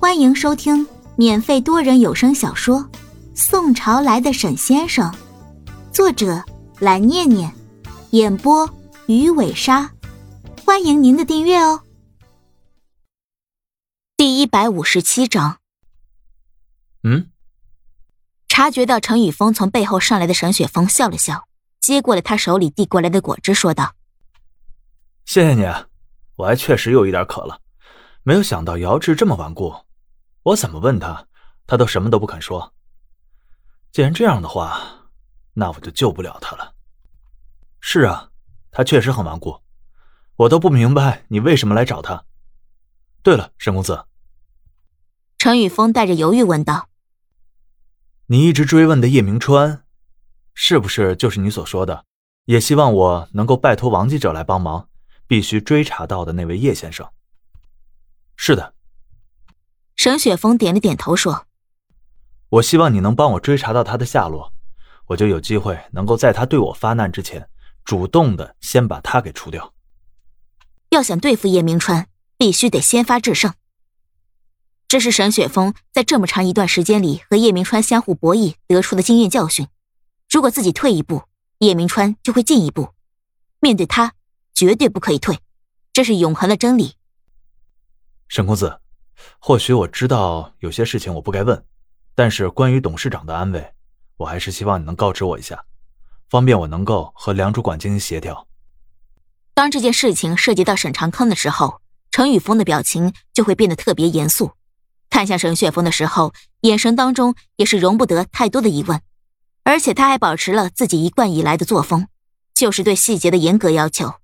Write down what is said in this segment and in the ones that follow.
欢迎收听免费多人有声小说《宋朝来的沈先生》，作者蓝念念，演播鱼尾鲨。欢迎您的订阅哦。第一百五十七章。嗯。察觉到陈宇峰从背后上来的沈雪峰笑了笑，接过了他手里递过来的果汁，说道：“谢谢你，我还确实有一点渴了。没有想到姚志这么顽固，我怎么问他，他都什么都不肯说。既然这样的话，那我就救不了他了。是啊，他确实很顽固，我都不明白你为什么来找他。对了，沈公子。”陈宇峰带着犹豫问道。你一直追问的叶明川，是不是就是你所说的，也希望我能够拜托王记者来帮忙，必须追查到的那位叶先生？是的。沈雪峰点了点头说：“我希望你能帮我追查到他的下落，我就有机会能够在他对我发难之前，主动的先把他给除掉。要想对付叶明川，必须得先发制胜。”这是沈雪峰在这么长一段时间里和叶明川相互博弈得出的经验教训。如果自己退一步，叶明川就会进一步。面对他，绝对不可以退，这是永恒的真理。沈公子，或许我知道有些事情我不该问，但是关于董事长的安危，我还是希望你能告知我一下，方便我能够和梁主管进行协调。当这件事情涉及到沈长康的时候，程宇峰的表情就会变得特别严肃。看向沈雪峰的时候，眼神当中也是容不得太多的疑问，而且他还保持了自己一贯以来的作风，就是对细节的严格要求，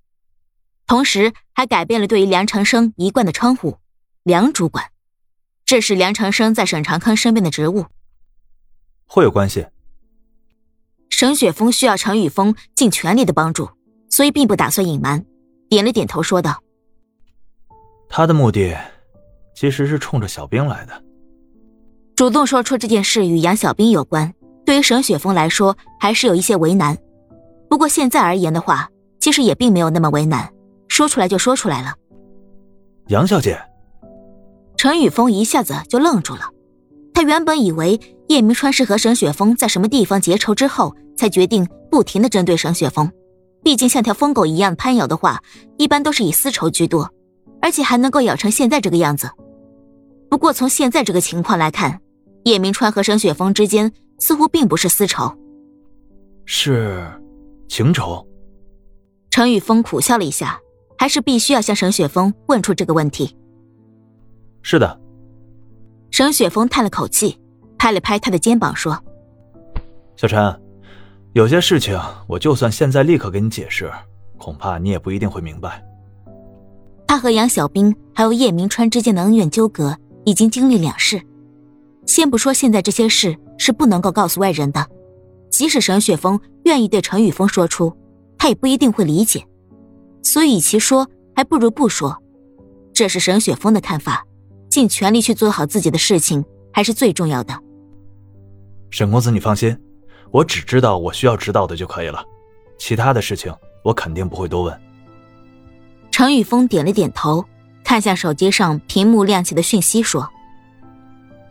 同时还改变了对于梁长生一贯的称呼“梁主管”，这是梁长生在沈长康身边的职务，会有关系。沈雪峰需要陈宇峰尽全力的帮助，所以并不打算隐瞒，点了点头说道：“他的目的。”其实是冲着小兵来的。主动说出这件事与杨小兵有关，对于沈雪峰来说还是有一些为难。不过现在而言的话，其实也并没有那么为难，说出来就说出来了。杨小姐，陈宇峰一下子就愣住了。他原本以为叶明川是和沈雪峰在什么地方结仇之后，才决定不停的针对沈雪峰。毕竟像条疯狗一样攀咬的话，一般都是以私仇居多，而且还能够咬成现在这个样子。不过从现在这个情况来看，叶明川和沈雪峰之间似乎并不是私仇，是情仇。陈宇峰苦笑了一下，还是必须要向沈雪峰问出这个问题。是的。沈雪峰叹了口气，拍了拍他的肩膀说：“小陈，有些事情我就算现在立刻给你解释，恐怕你也不一定会明白。”他和杨小兵还有叶明川之间的恩怨纠葛。已经经历两世，先不说现在这些事是不能够告诉外人的，即使沈雪峰愿意对陈宇峰说出，他也不一定会理解。所以，与其说，还不如不说。这是沈雪峰的看法，尽全力去做好自己的事情，还是最重要的。沈公子，你放心，我只知道我需要知道的就可以了，其他的事情我肯定不会多问。陈宇峰点了点头。看向手机上屏幕亮起的讯息，说：“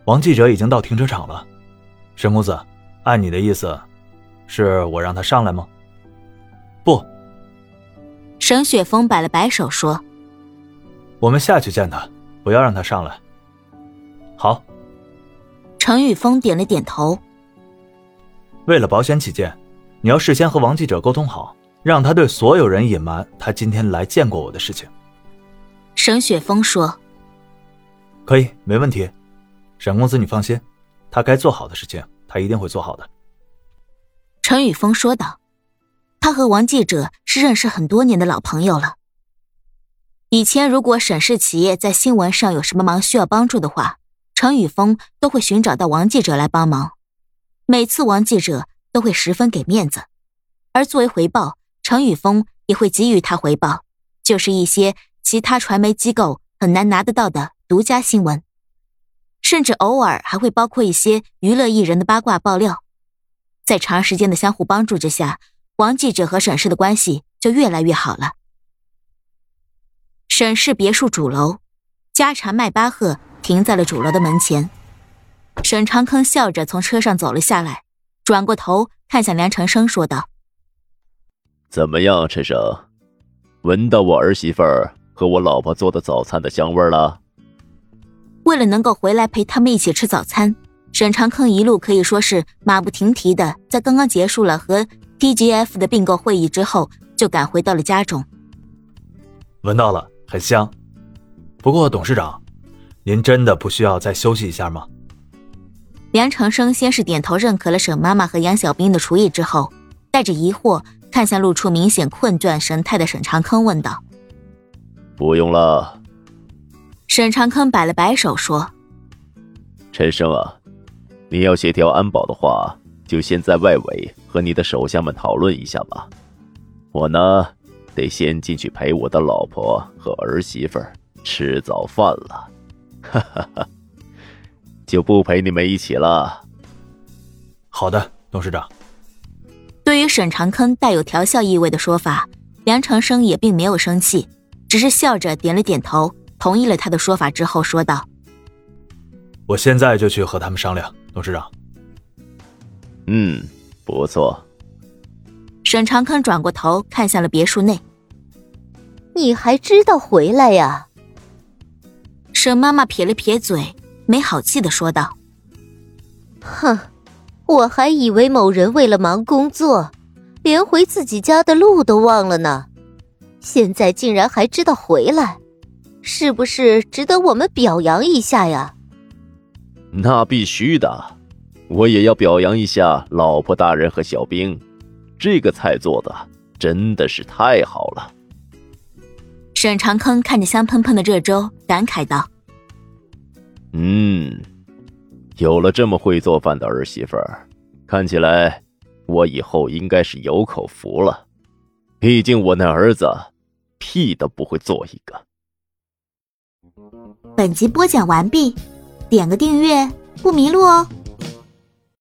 王记者已经到停车场了。沈公子，按你的意思，是我让他上来吗？”“不。”沈雪峰摆了摆手说：“我们下去见他，不要让他上来。”“好。”程宇峰点了点头。为了保险起见，你要事先和王记者沟通好，让他对所有人隐瞒他今天来见过我的事情。沈雪峰说：“可以，没问题。沈公子，你放心，他该做好的事情，他一定会做好的。”陈宇峰说道：“他和王记者是认识很多年的老朋友了。以前如果沈氏企业在新闻上有什么忙需要帮助的话，陈宇峰都会寻找到王记者来帮忙。每次王记者都会十分给面子，而作为回报，陈宇峰也会给予他回报，就是一些。”其他传媒机构很难拿得到的独家新闻，甚至偶尔还会包括一些娱乐艺人的八卦爆料。在长时间的相互帮助之下，王记者和沈氏的关系就越来越好了。沈氏别墅主楼，家产迈巴赫停在了主楼的门前。沈长坑笑着从车上走了下来，转过头看向梁长生，说道：“怎么样，陈生，闻到我儿媳妇儿和我老婆做的早餐的香味了？”为了能够回来陪他们一起吃早餐，沈长坑一路可以说是马不停蹄的，在刚刚结束了和 TGF 的并购会议之后，就赶回到了家中。闻到了，很香。不过董事长，您真的不需要再休息一下吗？梁长生先是点头认可了沈妈妈和杨小兵的厨艺，之后带着疑惑看向露出明显困倦神态的沈长坑，问道：“不用了。”沈长坑摆了摆手说：“陈生啊，你要协调安保的话，就先在外围和你的手下们讨论一下吧。我呢，得先进去陪我的老婆和儿媳妇吃早饭了，哈哈哈，就不陪你们一起了。”好的，董事长。对于沈长坑带有调笑意味的说法，梁长生也并没有生气，只是笑着点了点头。同意了他的说法之后，说道：“我现在就去和他们商量，董事长。”嗯，不错。沈长康转过头看向了别墅内。你还知道回来呀？沈妈妈撇了撇嘴，没好气的说道：“哼，我还以为某人为了忙工作，连回自己家的路都忘了呢，现在竟然还知道回来。”是不是值得我们表扬一下呀？那必须的，我也要表扬一下老婆大人和小兵，这个菜做的真的是太好了。沈长坑看着香喷喷的热粥，感慨道：“嗯，有了这么会做饭的儿媳妇儿，看起来我以后应该是有口福了。毕竟我那儿子屁都不会做一个。”本集播讲完毕，点个订阅不迷路哦。